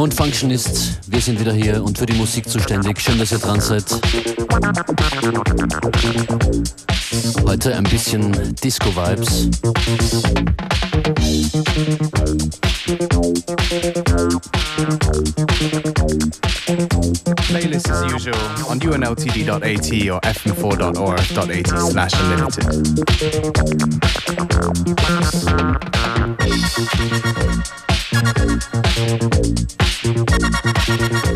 und Functionist. Wir sind wieder hier und für die Musik zuständig. Schön, dass ihr dran seid. Heute ein bisschen Disco-Vibes. usual on unltd.at or fm4.org.at slash unlimited.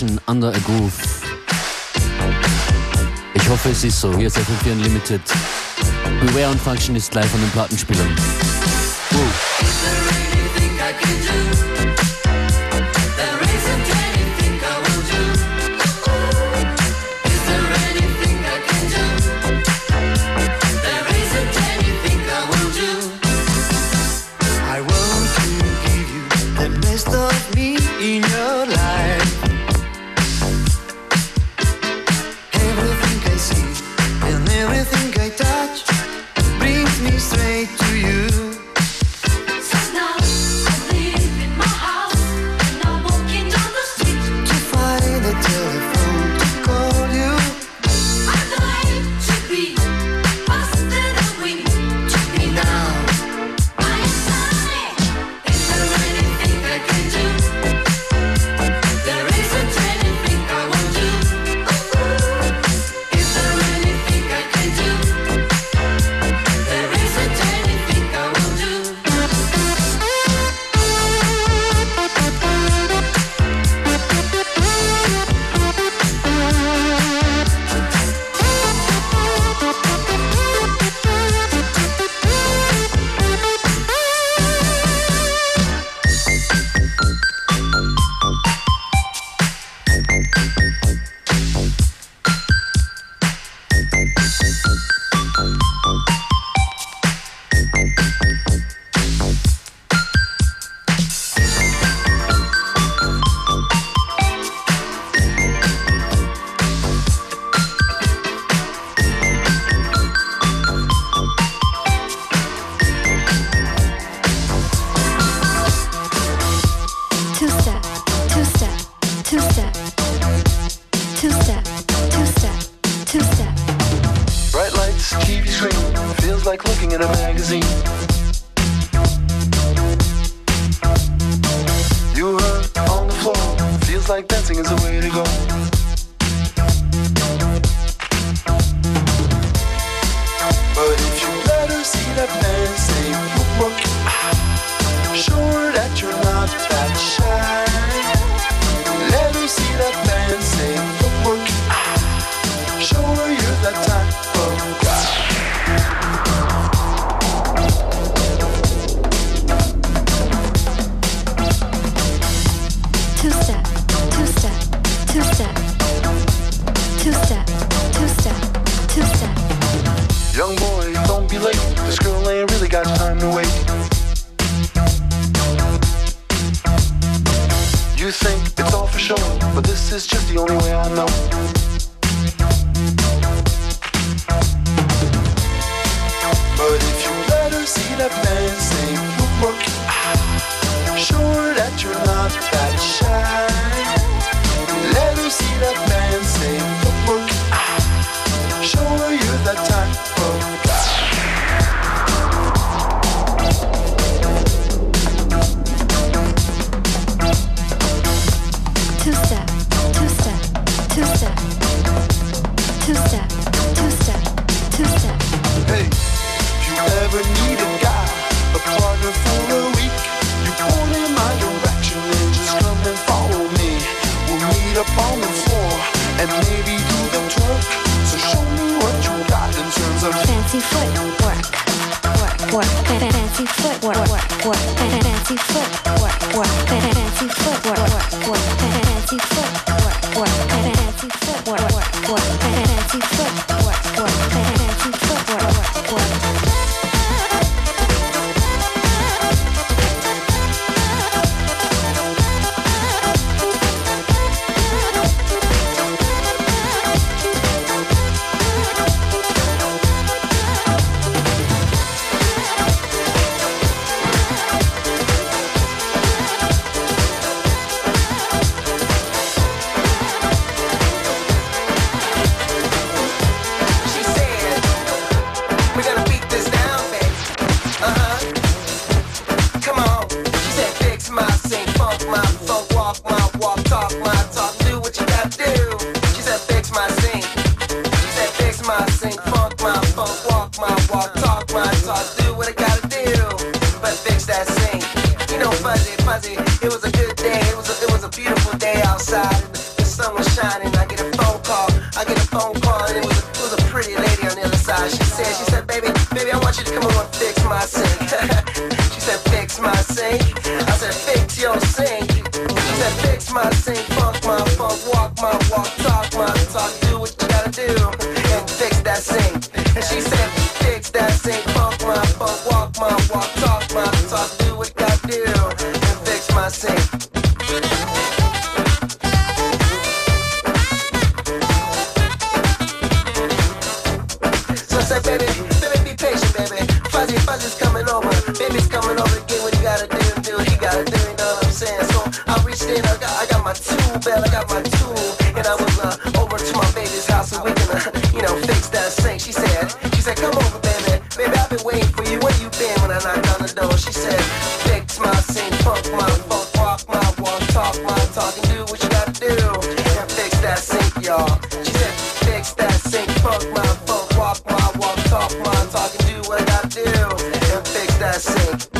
Nation, Under a Groove. Ich hoffe, es ist so. Hier ist FM4 Unlimited. Beware und Function ist live an den Plattenspielern. Woo. that sink.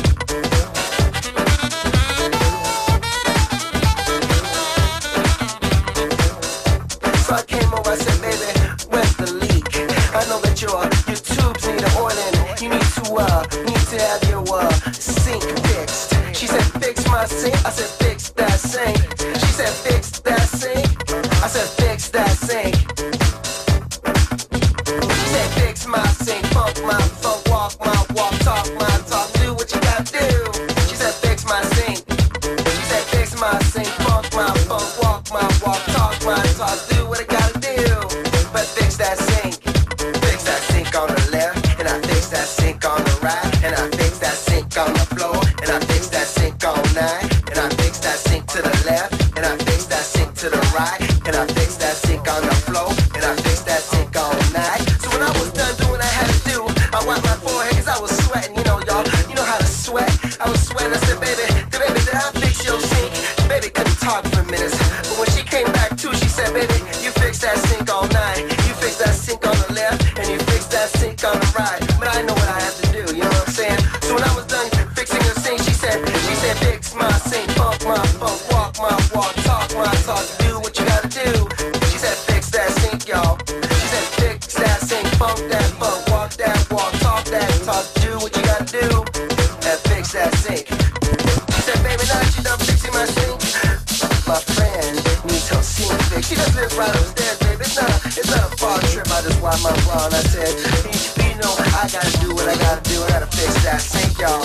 I gotta do what I gotta do, I gotta fix that sink, y'all.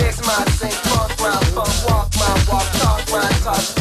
Fix my sink, funk my funk, walk my walk, talk my talk.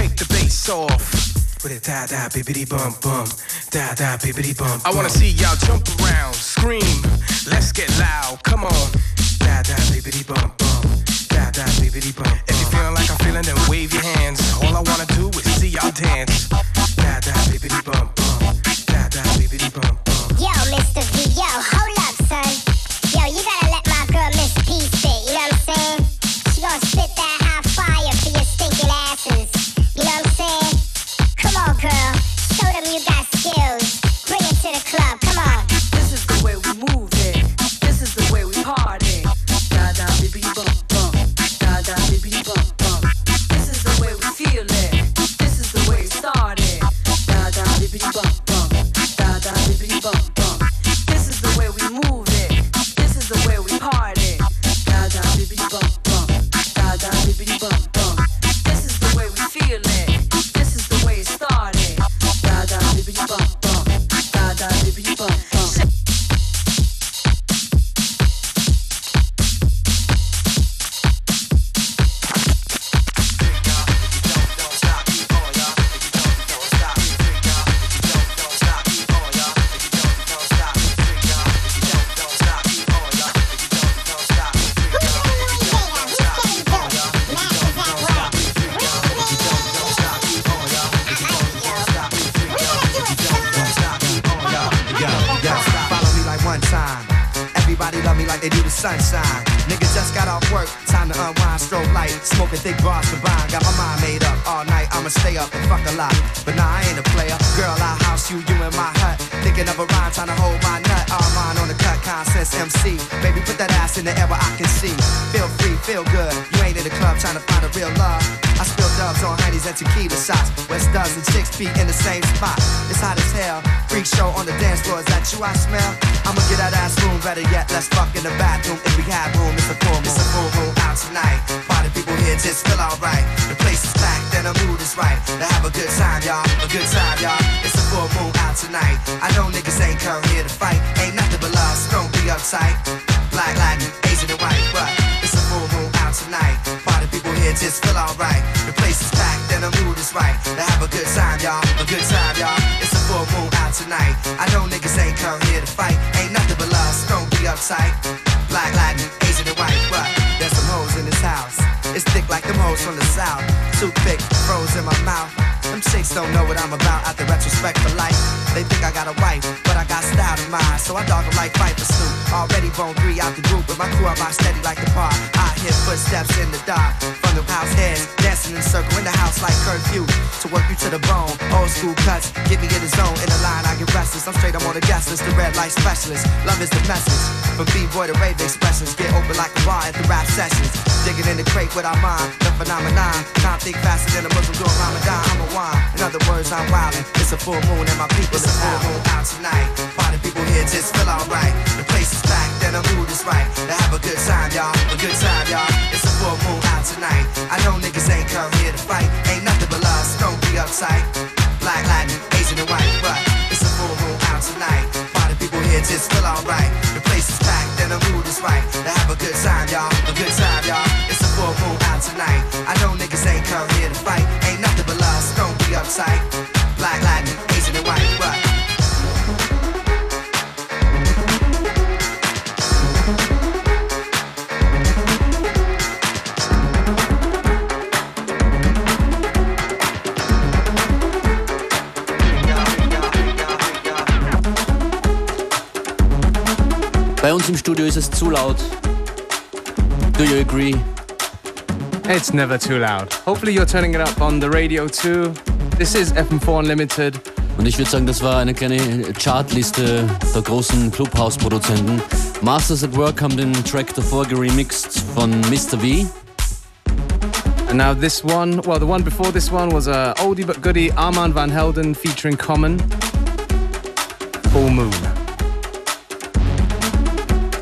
take the bass off. With a da da bibbity bump bump, da da bibbity bump. I wanna see y'all jump around, scream, let's get loud, come on. Da da bibbity bump bump, da da bibbity bump. If you're feeling like I'm feeling, then wave your hands. All I wanna do is see y'all dance. Da da bibbity bump bump, da da bibbity bump bump. Yo, Mr. V, yo. Smoking thick bars combined. Got my mind made up all night, I'ma stay up and fuck a lot. But nah, I ain't a player. Girl, I house you, you in my hut. Thinking of a rhyme, trying to hold my nut. All mine on the cut, consensus MC. Baby, put that ass in the air where I can see. Feel free, feel good. You ain't in the club trying to find a real love. I spill dubs on honeys and tequila shots. West does and chicks feet in the same spot. It's hot as hell. Freak show on the dance floor. Is that you I smell? I'ma get that ass room. Better yet, let's fuck in the bathroom. If we have room, it's a full moon. It's a full moon out tonight. Party people here just feel alright. The place is packed and the mood is right. To have a good time, y'all. A good time, y'all. It's a full moon out tonight. I know niggas ain't come here to fight. Ain't nothing but love, so don't be uptight. Black, Latin, Asian, and white, but it's a full moon out tonight. Party people here just feel alright. The place is packed and the mood is right. To have a good time, y'all. A good time, y'all. It's a full moon out tonight. I know niggas ain't come here to fight. Ain't nothing but love, so don't be uptight. Black, Latin, Asian, and white, but there's some hoes in this house. It's thick like them hoes from the south. Too thick, froze in my mouth. Them chicks don't know what I'm about at the retrospect for life. They think I got a wife, but I got style in mind. So I dog them like Viper Snoop. Already bone three out the group, but my crew I steady like the par. I hear footsteps in the dark. From the house heads, dancing in a circle in the house like curfew. To work you to the bone, old school cuts, get me in the zone. In the line, I get restless. I'm straight, I'm on the guest list, the red light specialist. Love is the message. From B-boy to rave expressions, get open like a bar at the rap sessions. Digging in the crate with our mind, the phenomenon. Can't think faster than a Muslim doing Ramadan. I'm a wine. In other words, I'm wildin'. It's a full moon and my people it's is a full moon out tonight. Party people here just feel alright. The place is packed and the mood is right. To have a good time, y'all. A good time, y'all. It's a full moon out tonight. I know niggas ain't come here to fight. Ain't nothing but so don't be uptight. Black, Latin, Asian, and white, but it's a full moon out tonight. Party people here just feel alright. Ist es zu laut. Do you agree? It's never too loud. Hopefully you're turning it up on the radio too. This is FM4 Unlimited. Und ich würde sagen, das war eine kleine Chartliste der großen Clubhouse-Produzenten. Masters at Work haben den Track davor geremixed von Mr. V. And now this one, well, the one before this one was a oldie but goodie Armand Van Helden featuring Common. Full Moon.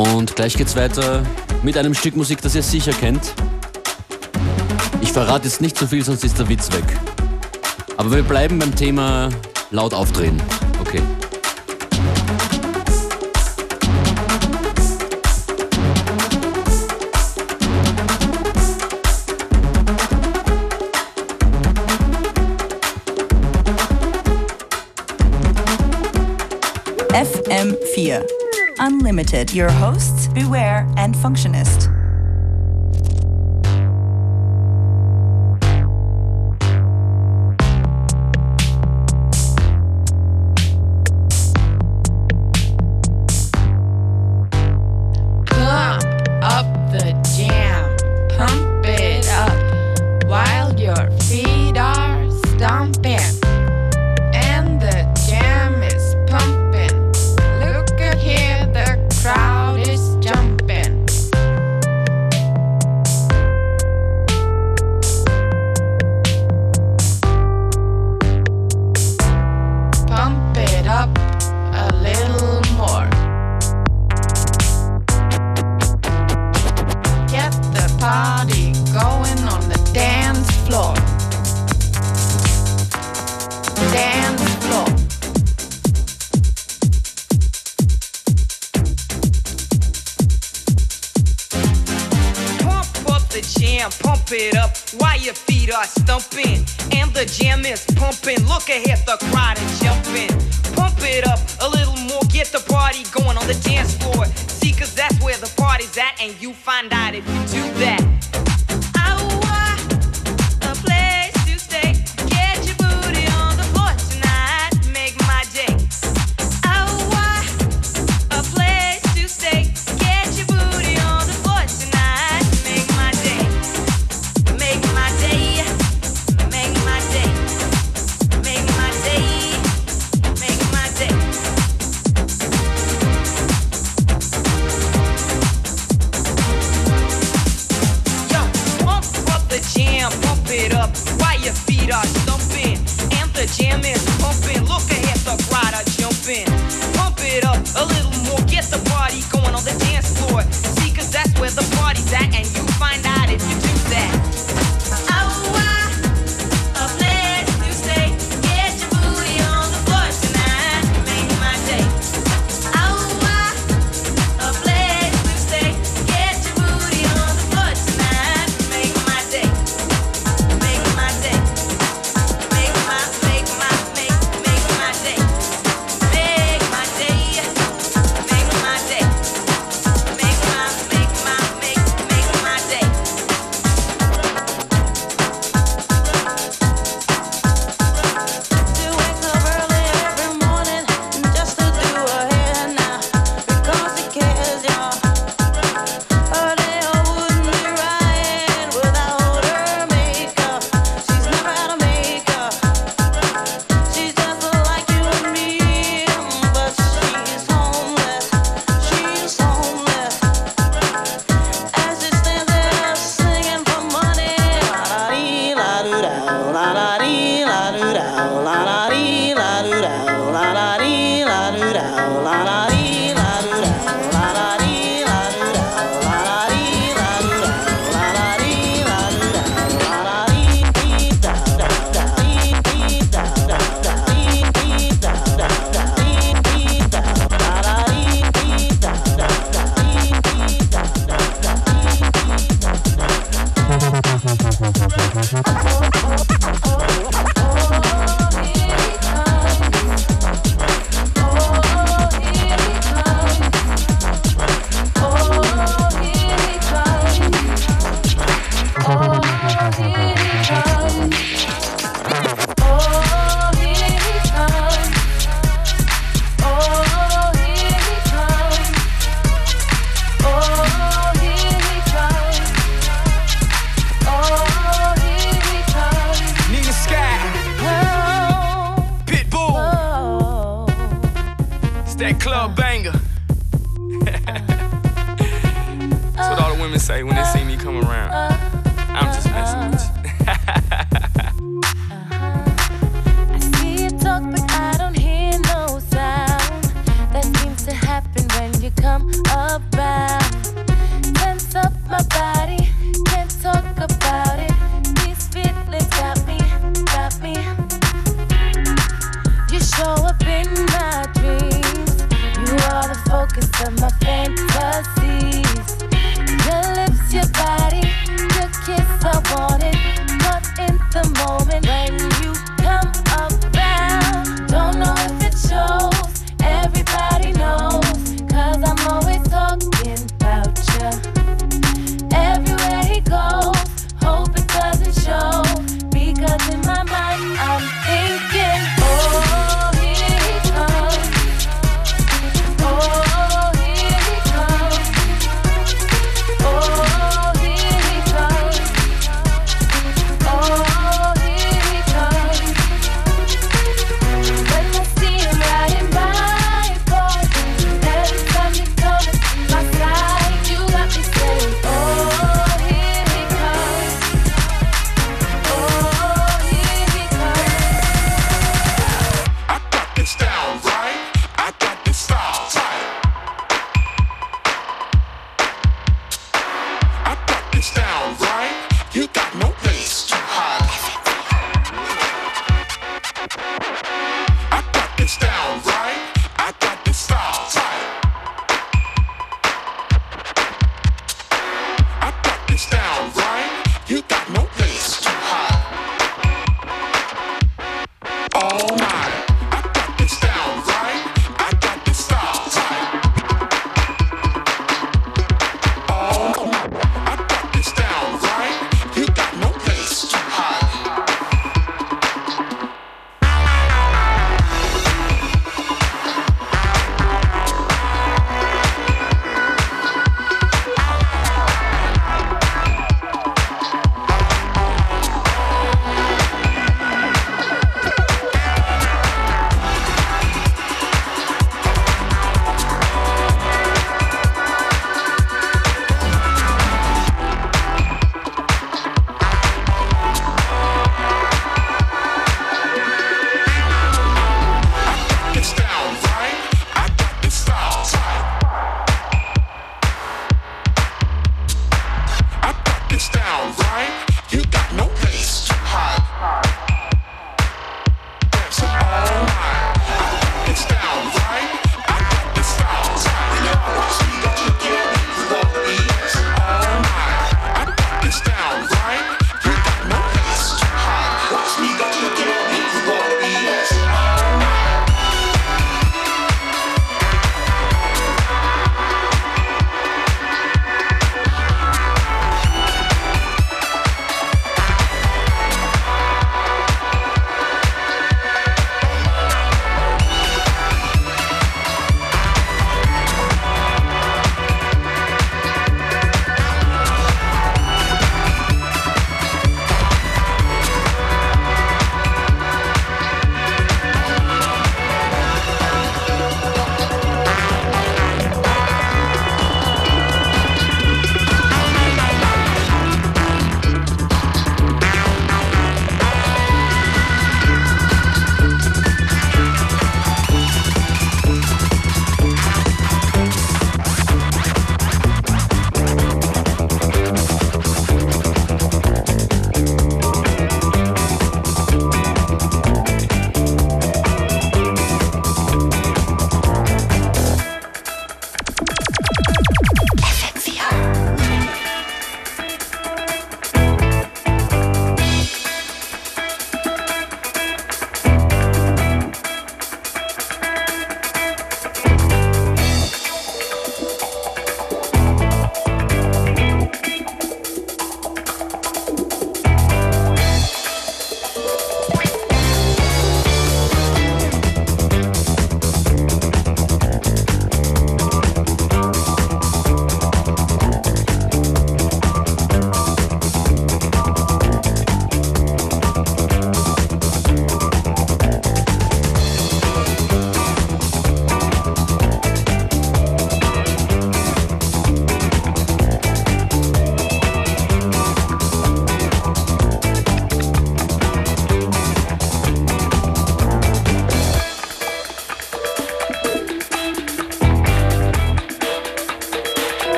Und gleich geht's weiter mit einem Stück Musik, das ihr sicher kennt. Ich verrate jetzt nicht zu viel, sonst ist der Witz weg. Aber wir bleiben beim Thema laut aufdrehen. Okay. FM4 Unlimited. Your hosts, Beware and Functionist. yard thumping, and the jam is pumping. Look ahead, the crowd are. Pump it up a little more, get the party going on the dance floor. Cause that's where the party's at, and you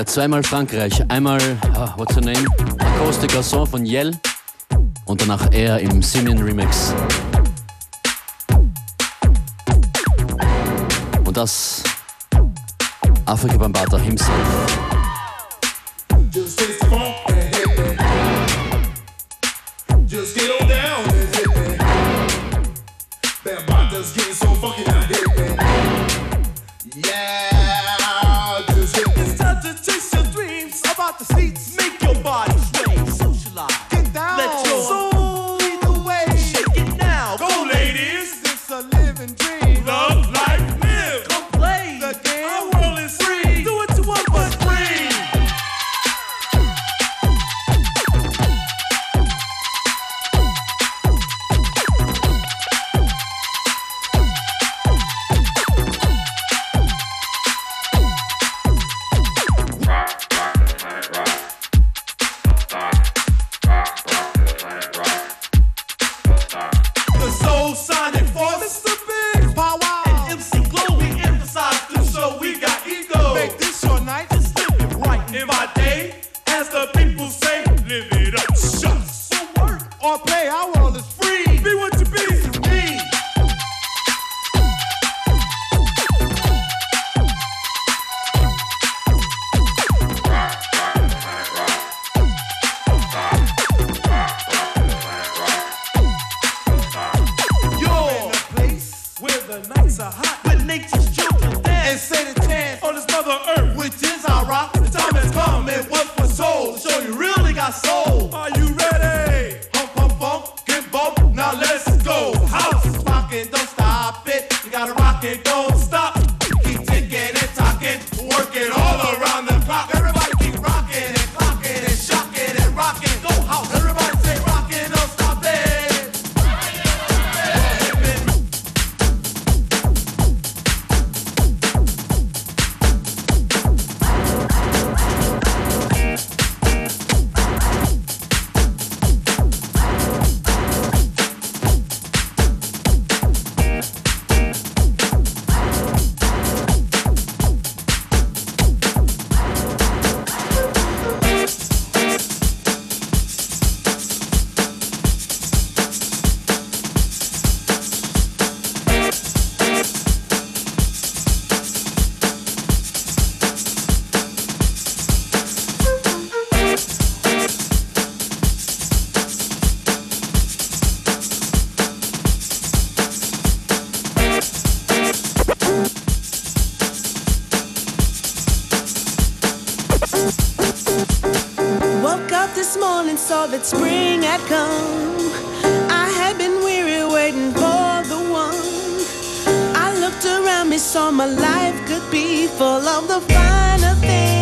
Niger, zweimal Frankreich, einmal, ah, what's her name? Coste Garçon von Yell und danach er im Simian Remix. Und das Afrika Bambata himself. saw my life could be full of the finer things.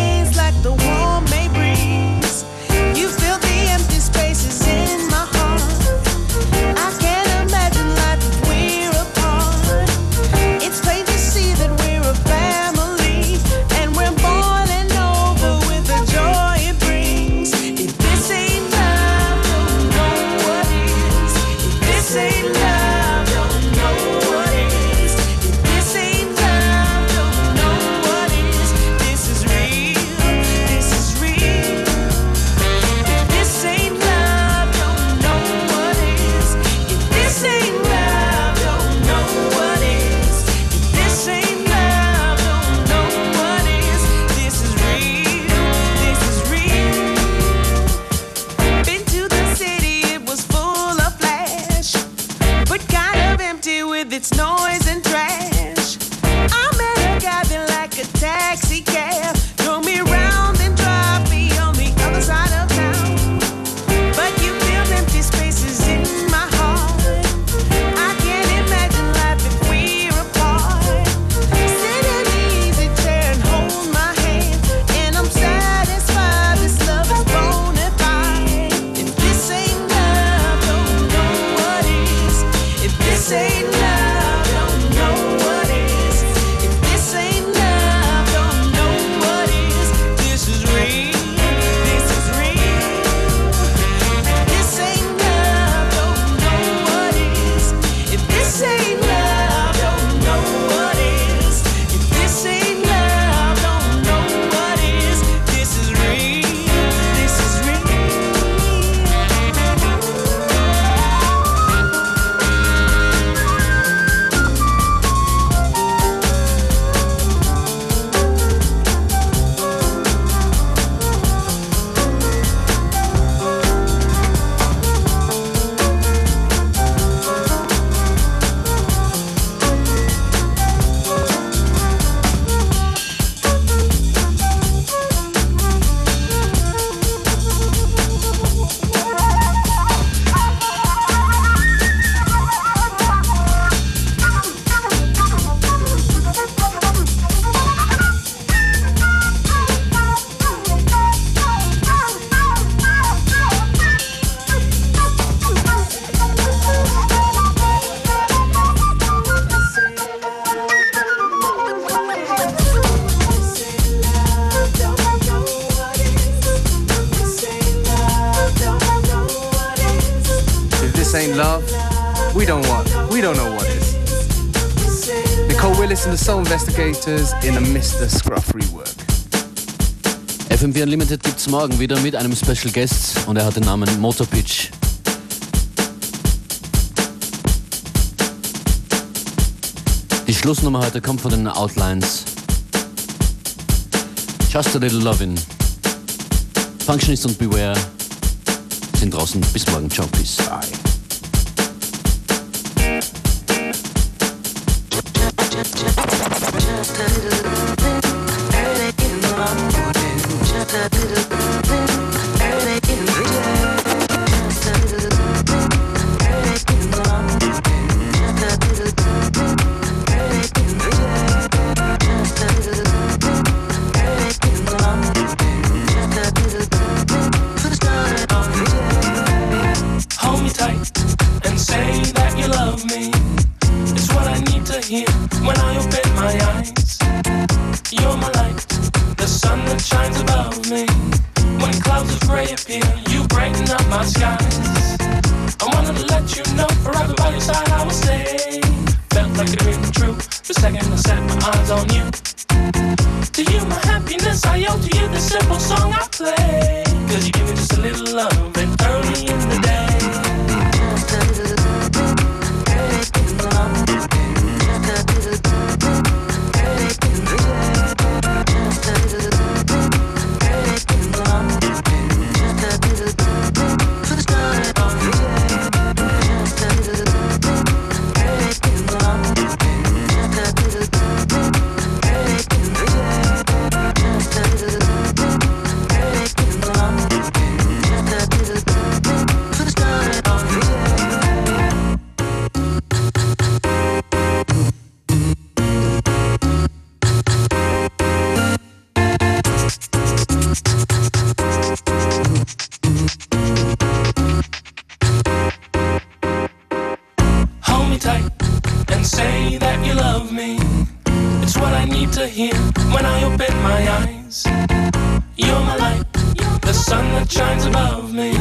Investigators in a Mr. Scruff rework. FM4 Unlimited gibt's morgen wieder mit einem Special Guest und er hat den Namen Motor Pitch. Die Schlussnummer heute kommt von den Outlines. Just a little lovin'. Functionist und Beware sind draußen. Bis morgen. Ciao, peace. Bye. Hold Hold me tight and say that you love me. It's what I need to hear when I open my eyes. You're my light, the sun that shines above me.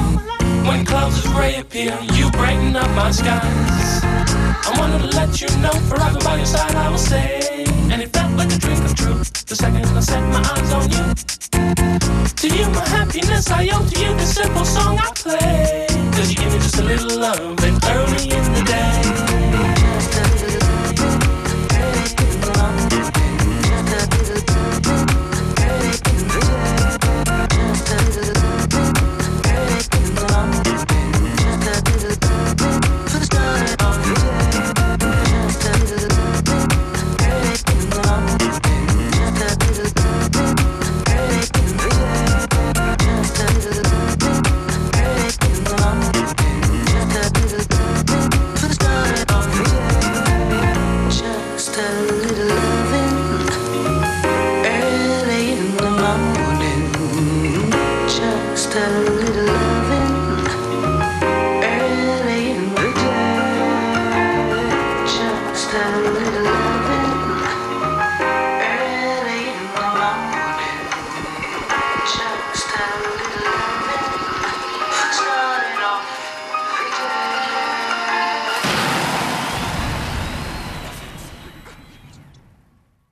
When clouds of gray appear, you brighten up my skies. I to let you know forever by your side I will stay. I play. Cause you give me just a little love